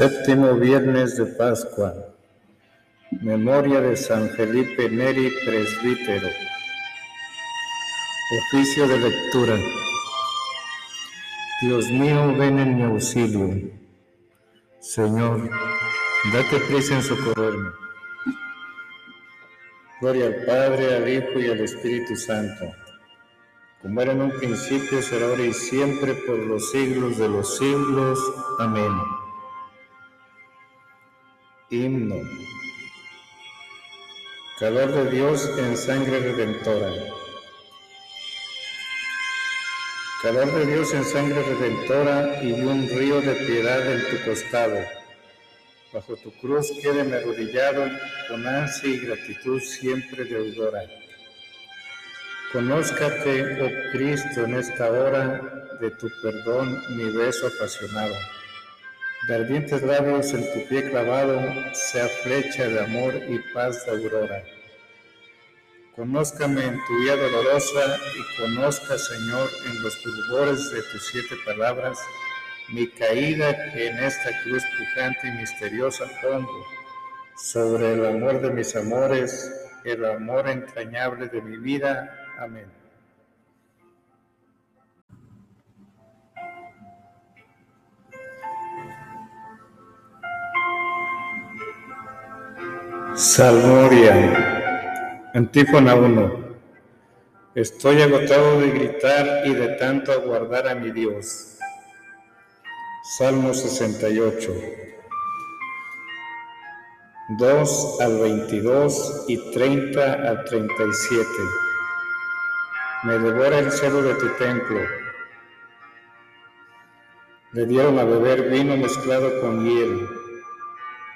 Séptimo viernes de Pascua. Memoria de San Felipe Neri, presbítero. Oficio de lectura. Dios mío, ven en mi auxilio. Señor, date prisa en socorrerme. Gloria al Padre, al Hijo y al Espíritu Santo, como era en un principio, será ahora y siempre, por los siglos de los siglos. Amén. Himno. Calor de Dios en sangre redentora. Calor de Dios en sangre redentora y un río de piedad en tu costado. Bajo tu cruz quédeme arrodillado con ansia y gratitud siempre deudora. Conózcate, oh Cristo, en esta hora de tu perdón mi beso apasionado de ardientes labios en tu pie clavado sea flecha de amor y paz de aurora. Conózcame en tu vida dolorosa y conozca, Señor, en los fulgores de tus siete palabras, mi caída que en esta cruz pujante y misteriosa pongo sobre el amor de mis amores, el amor entrañable de mi vida. Amén. Salmoria, Antífona 1. Estoy agotado de gritar y de tanto aguardar a mi Dios. Salmo 68. 2 al 22 y 30 al 37. Me devora el celo de tu templo. Le dieron a beber vino mezclado con hiel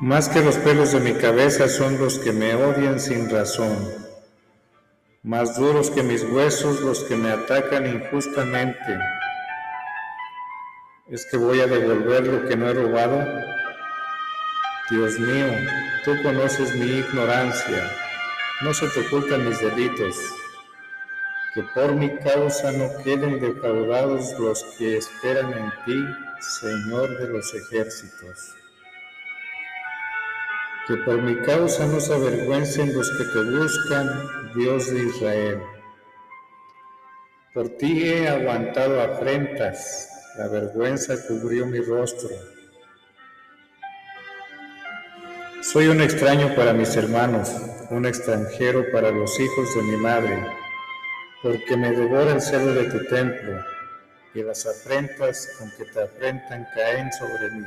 Más que los pelos de mi cabeza son los que me odian sin razón, más duros que mis huesos los que me atacan injustamente. ¿Es que voy a devolver lo que no he robado? Dios mío, tú conoces mi ignorancia, no se te ocultan mis delitos. Que por mi causa no queden defraudados los que esperan en ti, Señor de los ejércitos que por mi causa no se avergüencen los que te buscan, Dios de Israel. Por ti he aguantado afrentas, la vergüenza cubrió mi rostro. Soy un extraño para mis hermanos, un extranjero para los hijos de mi madre, porque me devora el celo de tu templo, y las afrentas con que te afrentan caen sobre mí.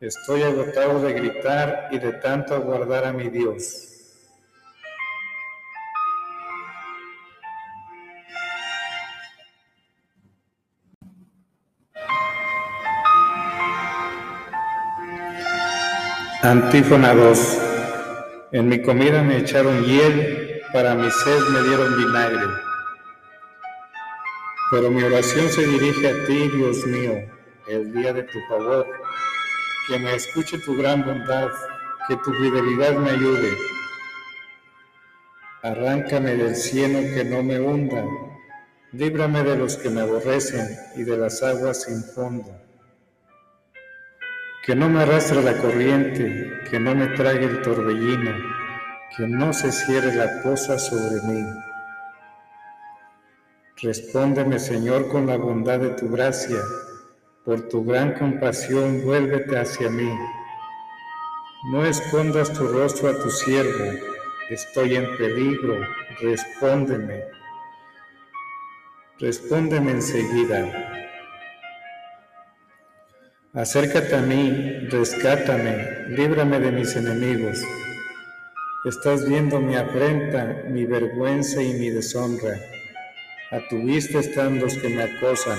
Estoy agotado de gritar y de tanto aguardar a mi Dios. Antífona 2. En mi comida me echaron hiel, para mi sed me dieron vinagre. Pero mi oración se dirige a ti, Dios mío, el día de tu favor que me escuche tu gran bondad, que tu fidelidad me ayude. Arráncame del cielo que no me hunda, líbrame de los que me aborrecen y de las aguas sin fondo. Que no me arrastre la corriente, que no me trague el torbellino, que no se cierre la cosa sobre mí. Respóndeme, Señor, con la bondad de tu gracia por tu gran compasión, vuélvete hacia mí. No escondas tu rostro a tu siervo, estoy en peligro, respóndeme. Respóndeme enseguida. Acércate a mí, rescátame, líbrame de mis enemigos. Estás viendo mi afrenta, mi vergüenza y mi deshonra. A tu vista están los que me acosan.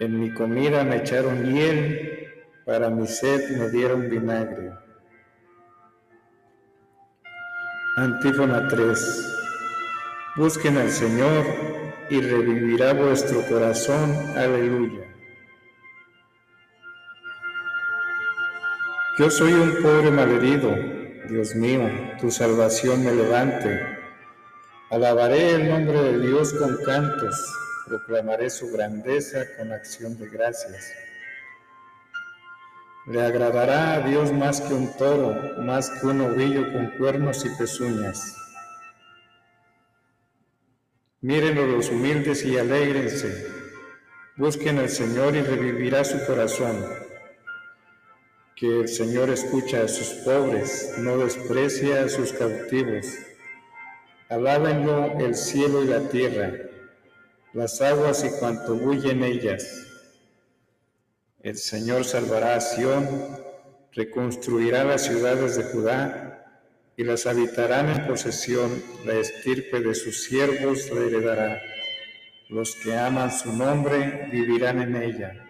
En mi comida me echaron hiel, para mi sed me dieron vinagre. Antífona 3. Busquen al Señor y revivirá vuestro corazón. Aleluya. Yo soy un pobre malherido, Dios mío, tu salvación me levante. Alabaré el nombre de Dios con cantos, proclamaré su grandeza con acción de gracias. Le agradará a Dios más que un toro, más que un ovillo con cuernos y pezuñas. Mírenlo los humildes y alégrense. Busquen al Señor y revivirá su corazón. Que el Señor escucha a sus pobres, no desprecia a sus cautivos. Alábenlo el cielo y la tierra, las aguas y cuanto bulle en ellas. El Señor salvará a Sión, reconstruirá las ciudades de Judá y las habitarán en posesión, la estirpe de sus siervos la heredará. Los que aman su nombre vivirán en ella.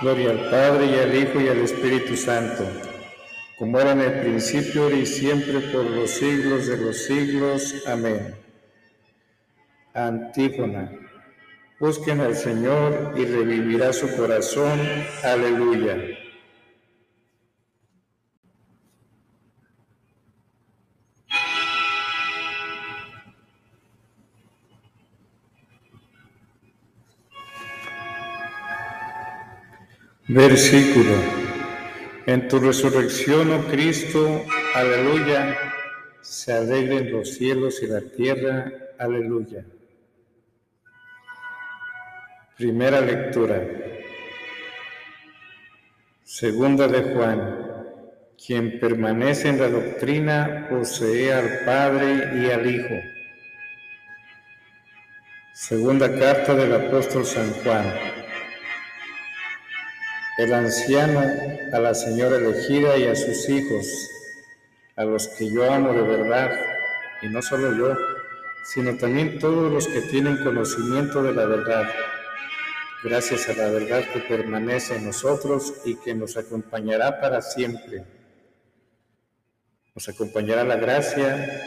Gloria al Padre y al Hijo y al Espíritu Santo, como era en el principio, y siempre, por los siglos de los siglos. Amén. Antífona. Busquen al Señor y revivirá su corazón. Aleluya. Versículo. En tu resurrección, oh Cristo, aleluya, se alegren los cielos y la tierra, aleluya. Primera lectura. Segunda de Juan. Quien permanece en la doctrina posee al Padre y al Hijo. Segunda carta del apóstol San Juan el anciano, a la señora elegida y a sus hijos, a los que yo amo de verdad, y no solo yo, sino también todos los que tienen conocimiento de la verdad, gracias a la verdad que permanece en nosotros y que nos acompañará para siempre. Nos acompañará la gracia,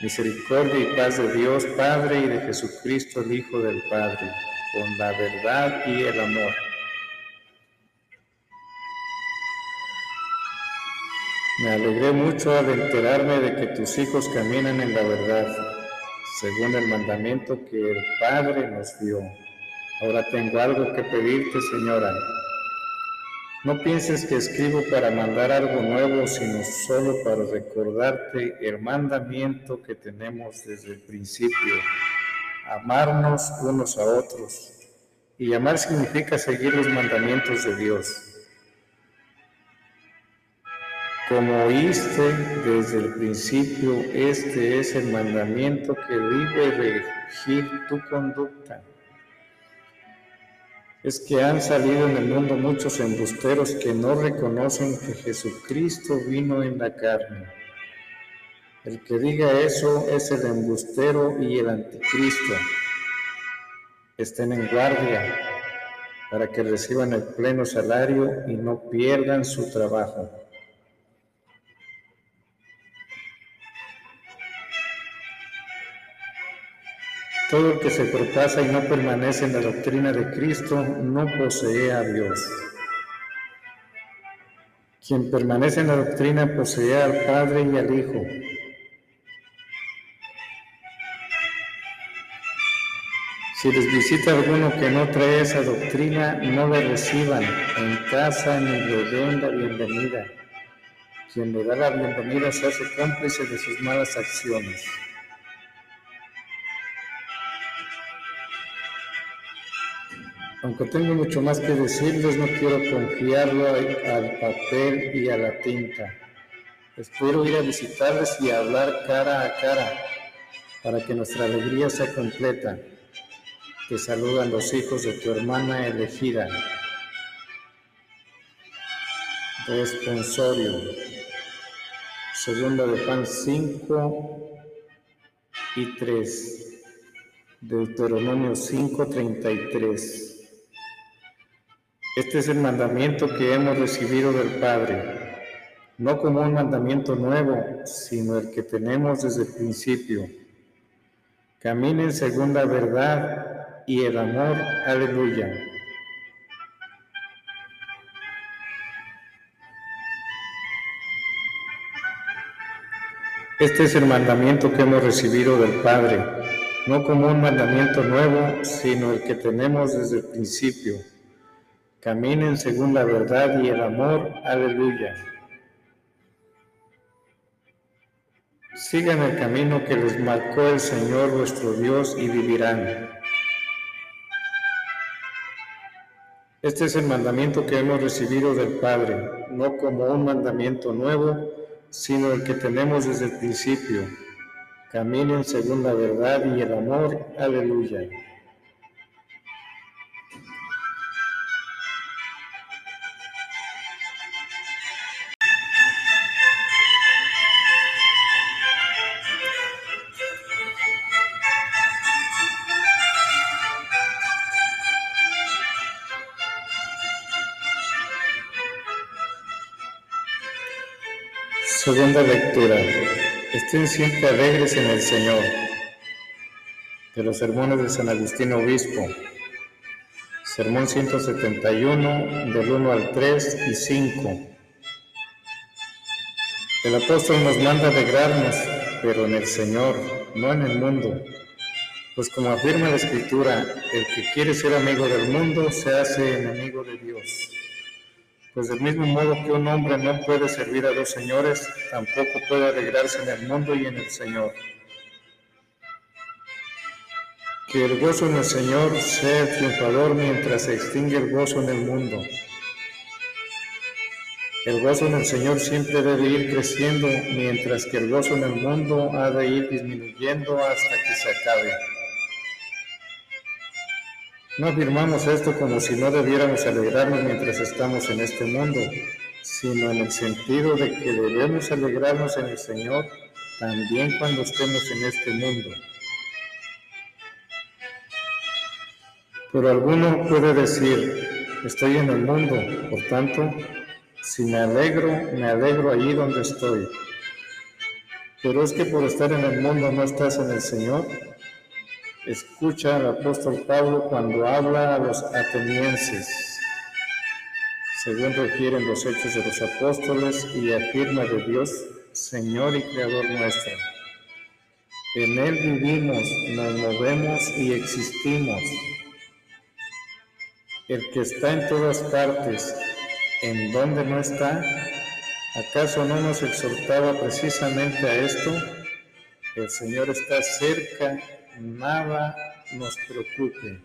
misericordia y paz de Dios Padre y de Jesucristo el Hijo del Padre, con la verdad y el amor. Me alegré mucho al enterarme de que tus hijos caminan en la verdad, según el mandamiento que el Padre nos dio. Ahora tengo algo que pedirte, Señora. No pienses que escribo para mandar algo nuevo, sino solo para recordarte el mandamiento que tenemos desde el principio, amarnos unos a otros. Y amar significa seguir los mandamientos de Dios. Como oíste desde el principio, este es el mandamiento que debe regir tu conducta. Es que han salido en el mundo muchos embusteros que no reconocen que Jesucristo vino en la carne. El que diga eso es el embustero y el anticristo. Estén en guardia para que reciban el pleno salario y no pierdan su trabajo. Todo que se propasa y no permanece en la doctrina de Cristo no posee a Dios. Quien permanece en la doctrina posee al Padre y al Hijo. Si les visita alguno que no trae esa doctrina, no le reciban en casa ni le den la bienvenida. Quien le da la bienvenida se hace cómplice de sus malas acciones. Aunque tengo mucho más que decirles, no quiero confiarlo al papel y a la tinta. Espero ir a visitarles y hablar cara a cara para que nuestra alegría sea completa. Te saludan los hijos de tu hermana elegida. Responsorio. Segunda de Pan 5 y 3. Deuteronomio 5:33. Este es el mandamiento que hemos recibido del Padre, no como un mandamiento nuevo, sino el que tenemos desde el principio. Caminen según la verdad y el amor. Aleluya. Este es el mandamiento que hemos recibido del Padre, no como un mandamiento nuevo, sino el que tenemos desde el principio Caminen según la verdad y el amor. Aleluya. Sigan el camino que les marcó el Señor vuestro Dios y vivirán. Este es el mandamiento que hemos recibido del Padre, no como un mandamiento nuevo, sino el que tenemos desde el principio. Caminen según la verdad y el amor. Aleluya. Segunda lectura. Estén siempre alegres en el Señor. De los sermones de San Agustín Obispo. Sermón 171, del 1 al 3 y 5. El apóstol nos manda alegrarnos, pero en el Señor, no en el mundo. Pues como afirma la Escritura, el que quiere ser amigo del mundo se hace enemigo de Dios. Pues del mismo modo que un hombre no puede servir a dos señores, tampoco puede alegrarse en el mundo y en el Señor. Que el gozo en el Señor sea triunfador mientras se extingue el gozo en el mundo. El gozo en el Señor siempre debe ir creciendo, mientras que el gozo en el mundo ha de ir disminuyendo hasta que se acabe. No afirmamos esto como si no debiéramos alegrarnos mientras estamos en este mundo, sino en el sentido de que debemos alegrarnos en el Señor también cuando estemos en este mundo. Pero alguno puede decir, estoy en el mundo, por tanto, si me alegro, me alegro allí donde estoy. Pero es que por estar en el mundo no estás en el Señor. Escucha al apóstol Pablo cuando habla a los atenienses, según refieren los hechos de los apóstoles y afirma de Dios, Señor y Creador nuestro. En Él vivimos, nos movemos y existimos. El que está en todas partes, ¿en dónde no está? ¿Acaso no nos exhortaba precisamente a esto? El Señor está cerca nada nos preocupe.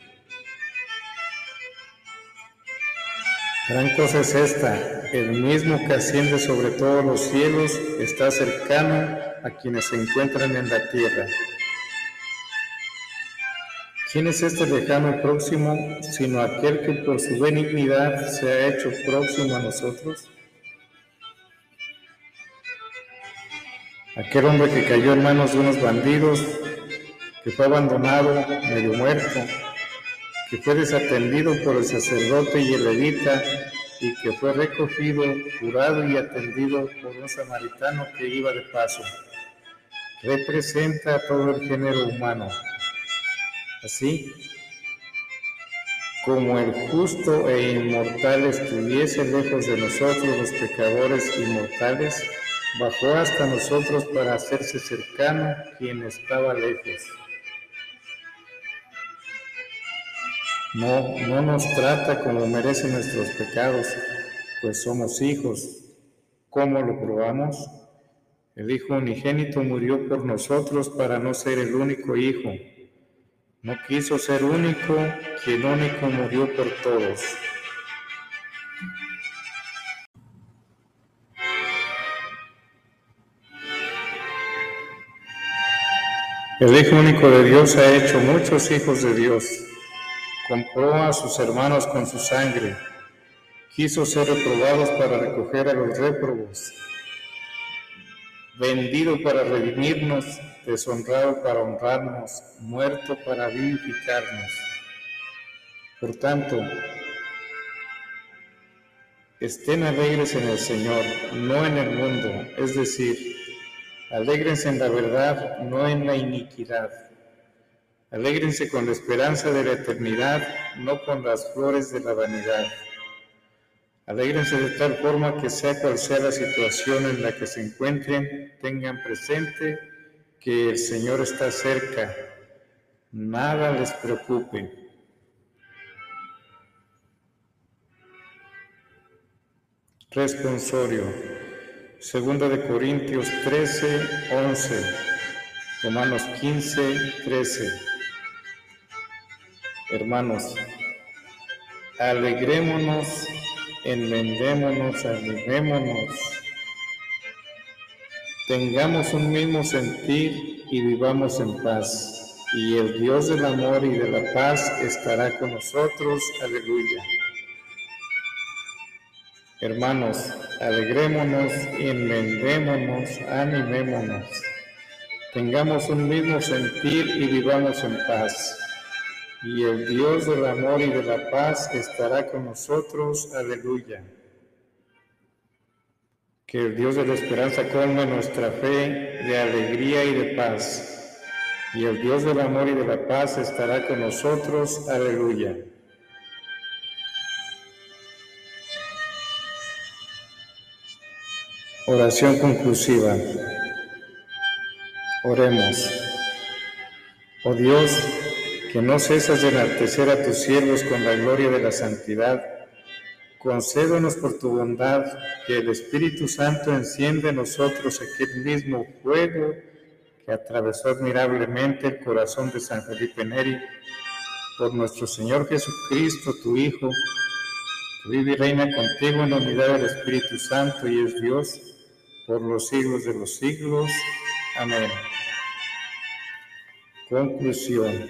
Gran cosa es esta, el mismo que asciende sobre todos los cielos está cercano a quienes se encuentran en la tierra. ¿Quién es este lejano próximo, sino aquel que por su benignidad se ha hecho próximo a nosotros? Aquel hombre que cayó en manos de unos bandidos que fue abandonado, medio muerto, que fue desatendido por el sacerdote y el levita, y que fue recogido, curado y atendido por un samaritano que iba de paso. Representa a todo el género humano. Así, como el justo e inmortal estuviese lejos de nosotros los pecadores inmortales, bajó hasta nosotros para hacerse cercano quien estaba lejos. No, no nos trata como merecen nuestros pecados, pues somos hijos. ¿Cómo lo probamos? El Hijo unigénito murió por nosotros para no ser el único Hijo no quiso ser único, quien único murió por todos. El Hijo único de Dios ha hecho muchos hijos de Dios. Compró a sus hermanos con su sangre. Quiso ser reprobados para recoger a los réprobos. Vendido para redimirnos deshonrado para honrarnos, muerto para vivificarnos. Por tanto, estén alegres en el Señor, no en el mundo, es decir, alégrense en la verdad, no en la iniquidad. Alégrense con la esperanza de la eternidad, no con las flores de la vanidad. Alégrense de tal forma que sea cual sea la situación en la que se encuentren, tengan presente que el Señor está cerca, nada les preocupe. Responsorio. Segunda de Corintios 13, 11. Romanos 15, 13. Hermanos, alegrémonos, enmendémonos, animémonos Tengamos un mismo sentir y vivamos en paz. Y el Dios del amor y de la paz estará con nosotros. Aleluya. Hermanos, alegrémonos, enmendémonos, animémonos. Tengamos un mismo sentir y vivamos en paz. Y el Dios del amor y de la paz estará con nosotros. Aleluya. Que el Dios de la esperanza colme nuestra fe de alegría y de paz. Y el Dios del amor y de la paz estará con nosotros. Aleluya. Oración conclusiva. Oremos. Oh Dios, que no cesas de enaltecer a tus siervos con la gloria de la santidad Concédenos por tu bondad que el Espíritu Santo encienda en nosotros aquel mismo fuego que atravesó admirablemente el corazón de San Felipe Neri, por nuestro Señor Jesucristo, tu Hijo, que vive y reina contigo en la unidad del Espíritu Santo y es Dios por los siglos de los siglos. Amén. Conclusión.